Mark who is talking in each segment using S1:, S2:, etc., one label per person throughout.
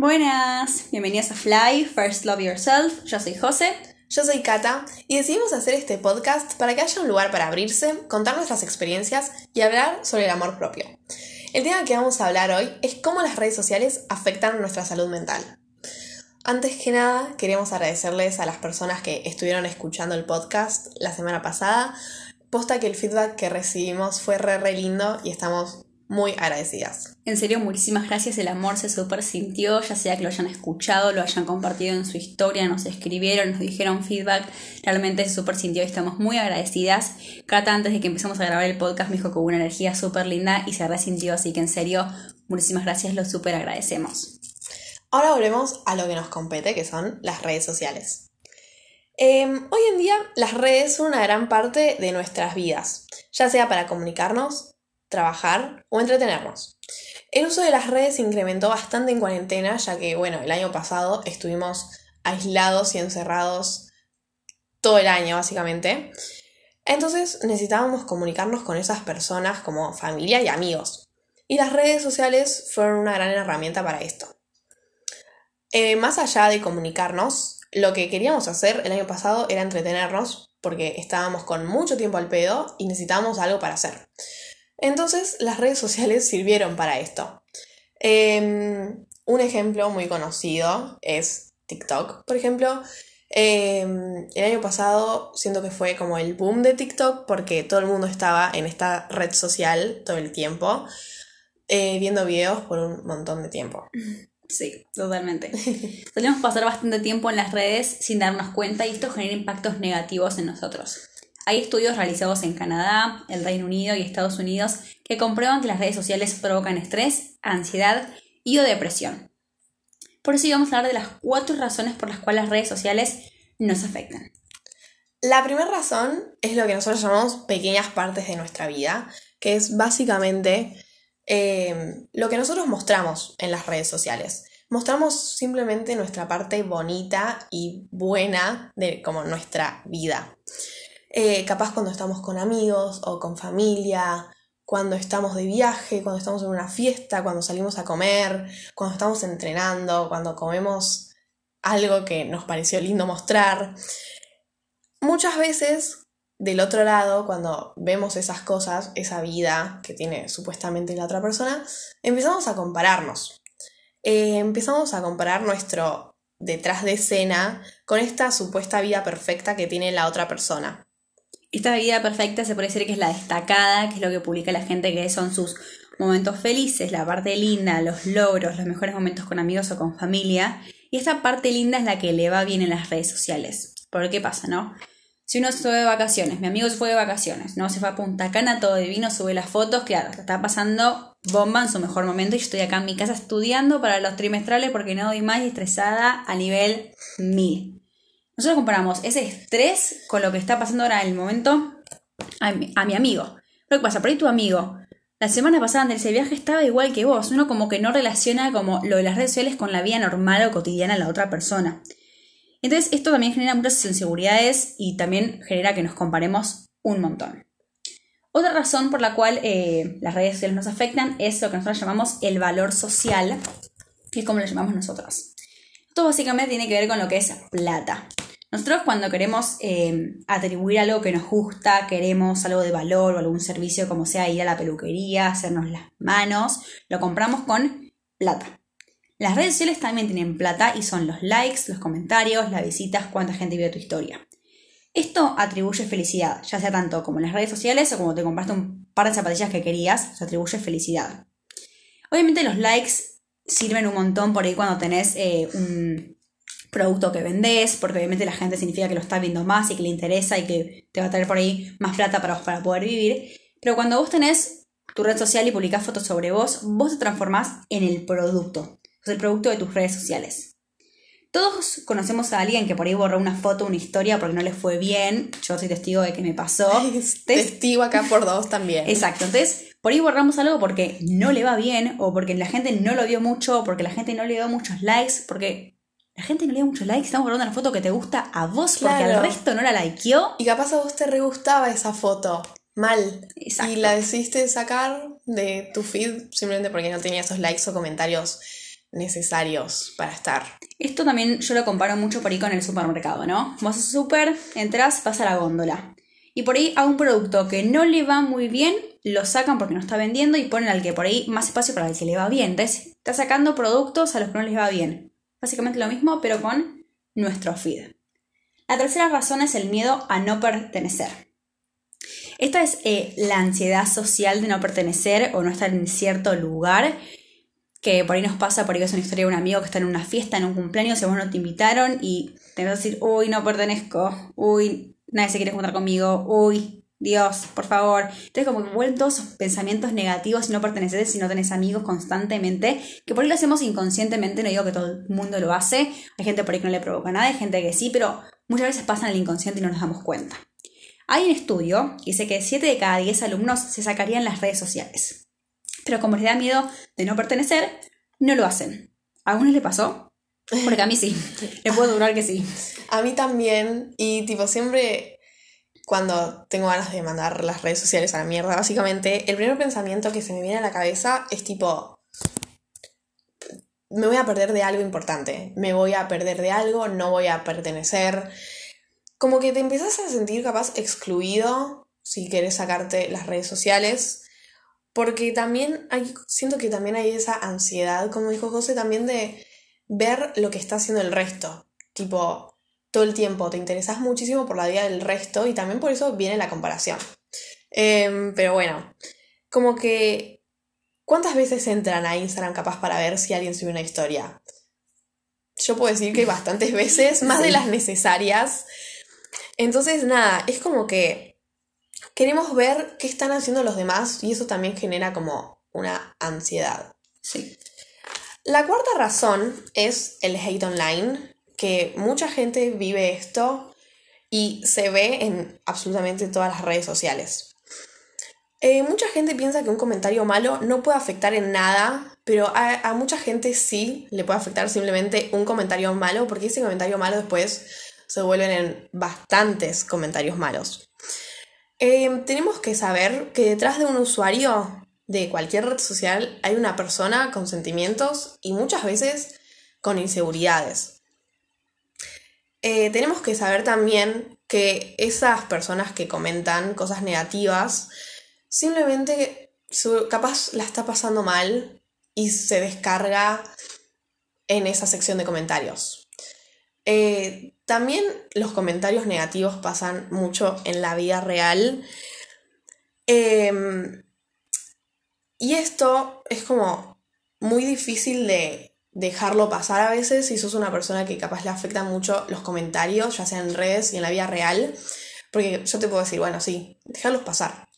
S1: Buenas, bienvenidos a Fly, First Love Yourself. Yo soy José.
S2: Yo soy Kata y decidimos hacer este podcast para que haya un lugar para abrirse, contar nuestras experiencias y hablar sobre el amor propio. El tema que vamos a hablar hoy es cómo las redes sociales afectan nuestra salud mental. Antes que nada, queremos agradecerles a las personas que estuvieron escuchando el podcast la semana pasada. Posta que el feedback que recibimos fue re, re lindo y estamos muy agradecidas.
S1: En serio, muchísimas gracias. El amor se super sintió, ya sea que lo hayan escuchado, lo hayan compartido en su historia, nos escribieron, nos dijeron feedback. Realmente se super sintió y estamos muy agradecidas. Cata, antes de que empezamos a grabar el podcast, me dijo que hubo una energía súper linda y se resintió. Así que en serio, muchísimas gracias, lo súper agradecemos.
S2: Ahora volvemos a lo que nos compete, que son las redes sociales. Em, hoy en día las redes son una gran parte de nuestras vidas, ya sea para comunicarnos, trabajar o entretenernos. El uso de las redes se incrementó bastante en cuarentena, ya que, bueno, el año pasado estuvimos aislados y encerrados todo el año, básicamente. Entonces necesitábamos comunicarnos con esas personas como familia y amigos. Y las redes sociales fueron una gran herramienta para esto. Eh, más allá de comunicarnos, lo que queríamos hacer el año pasado era entretenernos, porque estábamos con mucho tiempo al pedo y necesitábamos algo para hacer. Entonces las redes sociales sirvieron para esto. Em, un ejemplo muy conocido es TikTok. Por ejemplo, em, el año pasado siento que fue como el boom de TikTok porque todo el mundo estaba en esta red social todo el tiempo, eh, viendo videos por un montón de tiempo.
S1: Sí, totalmente. Solemos pasar bastante tiempo en las redes sin darnos cuenta y esto genera impactos negativos en nosotros. Hay estudios realizados en Canadá, el Reino Unido y Estados Unidos que comprueban que las redes sociales provocan estrés, ansiedad y o depresión. Por eso vamos a hablar de las cuatro razones por las cuales las redes sociales nos afectan.
S2: La primera razón es lo que nosotros llamamos pequeñas partes de nuestra vida, que es básicamente eh, lo que nosotros mostramos en las redes sociales. Mostramos simplemente nuestra parte bonita y buena de como nuestra vida. Eh, capaz cuando estamos con amigos o con familia, cuando estamos de viaje, cuando estamos en una fiesta, cuando salimos a comer, cuando estamos entrenando, cuando comemos algo que nos pareció lindo mostrar. Muchas veces, del otro lado, cuando vemos esas cosas, esa vida que tiene supuestamente la otra persona, empezamos a compararnos. Eh, empezamos a comparar nuestro detrás de escena con esta supuesta vida perfecta que tiene la otra persona.
S1: Esta vida perfecta se puede decir que es la destacada, que es lo que publica la gente, que son sus momentos felices, la parte linda, los logros, los mejores momentos con amigos o con familia. Y esta parte linda es la que le va bien en las redes sociales. Porque qué pasa, ¿no? Si uno se fue de vacaciones, mi amigo se fue de vacaciones, ¿no? Se fue a Punta Cana, todo divino, sube las fotos, claro, está pasando bomba en su mejor momento y yo estoy acá en mi casa estudiando para los trimestrales porque no doy más y estresada a nivel mil. Nosotros comparamos ese estrés con lo que está pasando ahora en el momento a mi, amigo. Lo que pasa, por ahí tu amigo, la semana pasada en ese viaje estaba igual que vos. Uno como que no relaciona como lo de las redes sociales con la vida normal o cotidiana de la otra persona. Entonces esto también genera muchas inseguridades y también genera que nos comparemos un montón. Otra razón por la cual eh, las redes sociales nos afectan es lo que nosotros llamamos el valor social, que es como lo llamamos nosotros. Esto básicamente tiene que ver con lo que es plata. Nosotros cuando queremos eh, atribuir algo que nos gusta, queremos algo de valor o algún servicio como sea ir a la peluquería, hacernos las manos, lo compramos con plata. Las redes sociales también tienen plata y son los likes, los comentarios, las visitas, cuánta gente vio tu historia. Esto atribuye felicidad, ya sea tanto como en las redes sociales o como te compraste un par de zapatillas que querías, se atribuye felicidad. Obviamente los likes sirven un montón por ahí cuando tenés eh, un, producto que vendés, porque obviamente la gente significa que lo está viendo más y que le interesa y que te va a traer por ahí más plata para, para poder vivir. Pero cuando vos tenés tu red social y publicás fotos sobre vos, vos te transformás en el producto, el producto de tus redes sociales. Todos conocemos a alguien que por ahí borró una foto, una historia porque no le fue bien. Yo soy testigo de que me pasó.
S2: testigo acá por dos también.
S1: Exacto. Entonces, por ahí borramos algo porque no le va bien, o porque la gente no lo vio mucho, o porque la gente no le dio muchos likes, porque la gente no le dio muchos likes, estamos guardando una foto que te gusta a vos porque al resto no la likeó.
S2: Y capaz a vos te re gustaba esa foto. Mal. Y la decidiste sacar de tu feed simplemente porque no tenía esos likes o comentarios necesarios para estar.
S1: Esto también yo lo comparo mucho por ahí con el supermercado, ¿no? Vas al super, entras, vas a la góndola. Y por ahí a un producto que no le va muy bien, lo sacan porque no está vendiendo y ponen al que por ahí más espacio para el que le va bien. Entonces, está sacando productos a los que no les va bien. Básicamente lo mismo, pero con nuestro feed. La tercera razón es el miedo a no pertenecer. Esta es eh, la ansiedad social de no pertenecer o no estar en cierto lugar que por ahí nos pasa, por ahí es una historia de un amigo que está en una fiesta, en un cumpleaños, y vos no te invitaron y te vas a decir, uy, no pertenezco, uy, nadie se quiere juntar conmigo, uy, Dios, por favor. Entonces como que vuelven todos esos pensamientos negativos y no perteneces si no tenés amigos constantemente, que por ahí lo hacemos inconscientemente, no digo que todo el mundo lo hace, hay gente por ahí que no le provoca nada, hay gente que sí, pero muchas veces pasa en el inconsciente y no nos damos cuenta. Hay un estudio que dice que 7 de cada 10 alumnos se sacarían las redes sociales pero como les da miedo de no pertenecer, no lo hacen. ¿A algunos le pasó? Porque a mí sí. Le puedo durar que sí.
S2: A mí también. Y tipo, siempre cuando tengo ganas de mandar las redes sociales a la mierda, básicamente, el primer pensamiento que se me viene a la cabeza es tipo. Me voy a perder de algo importante. Me voy a perder de algo, no voy a pertenecer. Como que te empiezas a sentir capaz excluido si quieres sacarte las redes sociales porque también hay, siento que también hay esa ansiedad, como dijo José, también de ver lo que está haciendo el resto. Tipo, todo el tiempo te interesas muchísimo por la vida del resto y también por eso viene la comparación. Em, pero bueno, como que, ¿cuántas veces entran a Instagram capaz para ver si alguien sube una historia? Yo puedo decir que bastantes veces, más de las necesarias. Entonces, nada, es como que queremos ver qué están haciendo los demás y eso también genera como una ansiedad.
S1: Sí.
S2: La cuarta razón es el hate online, que mucha gente vive esto y se ve en absolutamente todas las redes sociales. Eh, mucha gente piensa que un comentario malo no puede afectar en nada, pero a, mucha gente sí le puede afectar simplemente un comentario malo, porque ese comentario malo después se vuelven en bastantes comentarios malos. Em, tenemos que saber que detrás de un usuario de cualquier red social hay una persona con sentimientos y muchas veces con inseguridades. Eh, tenemos que saber también que esas personas que comentan cosas negativas simplemente capaz la está pasando mal y se descarga en esa sección de comentarios. Eh, también los comentarios negativos pasan mucho en la vida real. Em, y esto es como muy difícil de dejarlo pasar a veces si sos una persona que capaz le afectan mucho los comentarios, ya sea en redes y en la vida real. Porque yo te puedo decir, bueno, sí, dejarlos pasar.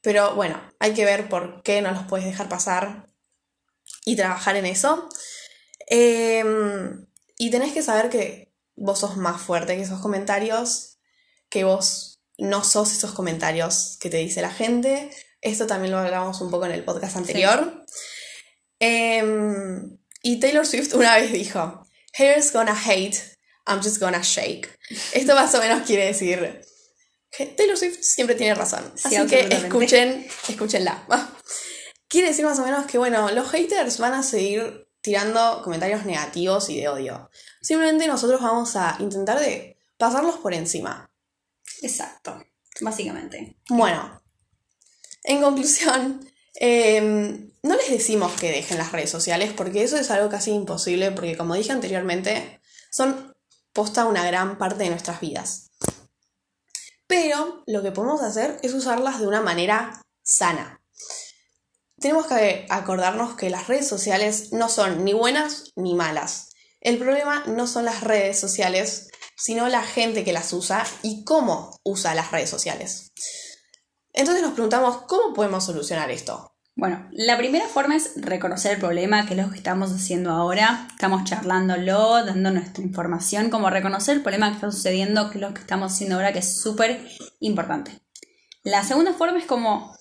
S2: Pero bueno, hay que ver por qué no los puedes dejar pasar y trabajar en eso. Em, y tenés que saber que vos sos más fuerte que esos comentarios, que vos no sos esos comentarios que te dice la gente. Esto también lo hablamos un poco en el podcast anterior. Em, y Taylor Swift una vez dijo, Haters gonna hate, I'm just gonna shake. Esto más o menos quiere decir, que Taylor Swift siempre tiene razón. Así que escuchen, escúchenla. Quiere decir más o menos que, bueno, los haters van a seguir tirando comentarios negativos y de odio. Simplemente nosotros vamos a intentar de pasarlos por encima.
S1: Exacto, básicamente.
S2: Bueno, en conclusión, em, no les decimos que dejen las redes sociales porque eso es algo casi imposible porque como dije anteriormente, son posta una gran parte de nuestras vidas. Pero lo que podemos hacer es usarlas de una manera sana tenemos que acordarnos que las redes sociales no son ni buenas ni malas. El problema no son las redes sociales, sino la gente que las usa y cómo usa las redes sociales. Entonces nos preguntamos, ¿cómo podemos solucionar esto?
S1: Bueno, la primera forma es reconocer el problema, que es lo que estamos haciendo ahora. Estamos charlándolo, dando nuestra información, como reconocer el problema que está sucediendo, que es lo que estamos haciendo ahora, que es súper importante. La segunda forma es como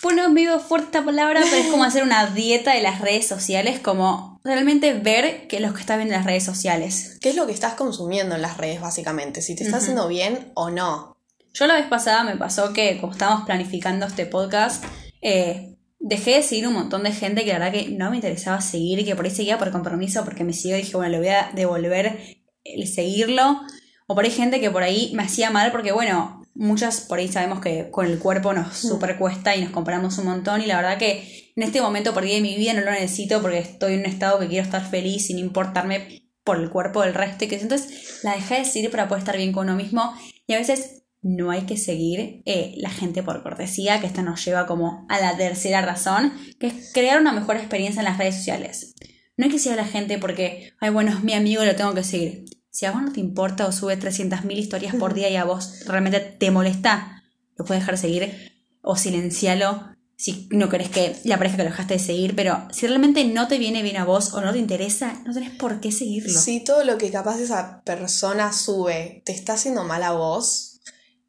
S1: pone medio fuerte esta palabra, pero es como hacer una dieta de las redes sociales, como realmente ver qué es lo que estás viendo en las redes sociales.
S2: ¿Qué es lo que estás consumiendo en las redes, básicamente? Si te está haciendo bien o no.
S1: Yo la vez pasada me pasó que, como estábamos planificando este podcast, eh, dejé de seguir un montón de gente que la verdad que no me interesaba seguir, que por ahí seguía por compromiso, porque me siguió y dije, bueno, le voy a devolver el seguirlo. O por ahí gente que por ahí me hacía mal porque, bueno, muchas por ahí sabemos que con el cuerpo nos super cuesta y nos comparamos un montón y la verdad que en este momento por ahí de mi vida no lo necesito porque estoy en un estado que quiero estar feliz sin importarme por el cuerpo del resto y que entonces la dejé de seguir para poder estar bien con uno mismo y a veces no hay que seguir eh, la gente por cortesía, que esto nos lleva como a la tercera razón, que es crear una mejor experiencia en las redes sociales. No hay que seguir a la gente porque, ay, bueno, es mi amigo, lo tengo que seguir. Si a vos no te importa o sube 300.000 historias por día y a vos realmente te molesta, lo puedes dejar de seguir o silencialo si no querés que la pareja que lo dejaste de seguir, pero si realmente no te viene bien a vos o no te interesa, no tenés por qué seguirlo.
S2: Si todo lo que capaz esa persona sube te está haciendo mal a vos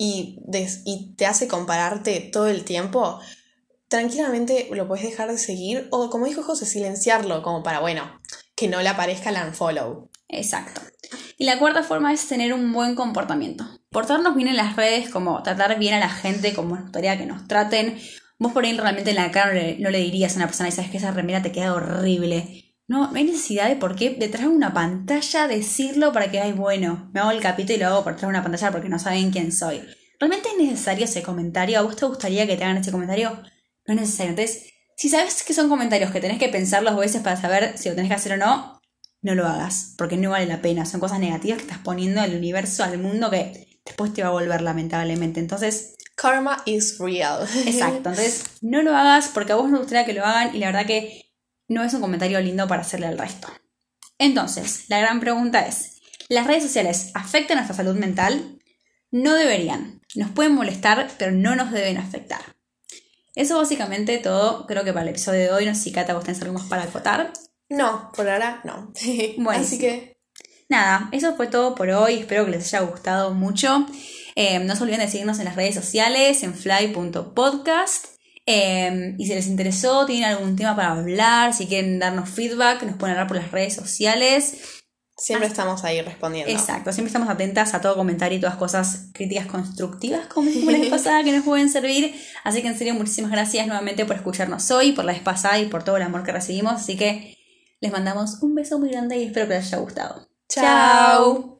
S2: y, y te hace compararte todo el tiempo, tranquilamente lo puedes dejar de seguir o como dijo José, silenciarlo como para, bueno, que no le aparezca el unfollow.
S1: Exacto. Y la cuarta forma es tener un buen comportamiento. Portarnos bien en las redes, como tratar bien a la gente, como nos gustaría que nos traten, Vos por ahí realmente en la cara no le, dirías a una persona, y sabes que esa remera te queda horrible. No, no hay necesidad de por qué detrás de una pantalla decirlo para que, ay, bueno, me hago el capítulo y lo hago por detrás de una pantalla porque no saben quién soy. ¿Realmente es necesario ese comentario? ¿A vos te gustaría que te hagan ese comentario? No es necesario. Entonces, si sabes que son comentarios que tenés que pensar dos veces para saber si lo tenés que hacer o no, no lo hagas, porque no vale la pena. Son cosas negativas que estás poniendo al universo, al mundo, que después te va a volver lamentablemente. Entonces,
S2: Karma is real.
S1: Exacto, entonces no lo hagas porque a vos no gustaría que lo hagan y la verdad que no es un comentario lindo para hacerle al resto. Entonces, la gran pregunta es, ¿las redes sociales afectan nuestra salud mental? No deberían. Nos pueden molestar, pero no nos deben afectar. Eso básicamente todo, creo que para el episodio de hoy, no sé si Cata vos tenés algo más para acotar.
S2: No, por ahora no. bueno, así que...
S1: Nada, eso fue todo por hoy, espero que les haya gustado mucho. Eh, no se olviden de seguirnos en las redes sociales, en fly.podcast. Eh, y si les interesó, tienen algún tema para hablar, si quieren darnos feedback, nos pueden hablar por las redes sociales.
S2: Siempre estamos ahí respondiendo.
S1: Exacto, siempre estamos atentas a todo comentario y todas cosas críticas constructivas, como la vez pasada, que nos pueden servir. Así que en serio, muchísimas gracias nuevamente por escucharnos hoy, por la vez pasada y por todo el amor que recibimos. Así que les mandamos un beso muy grande y espero que les haya gustado.
S2: Chao.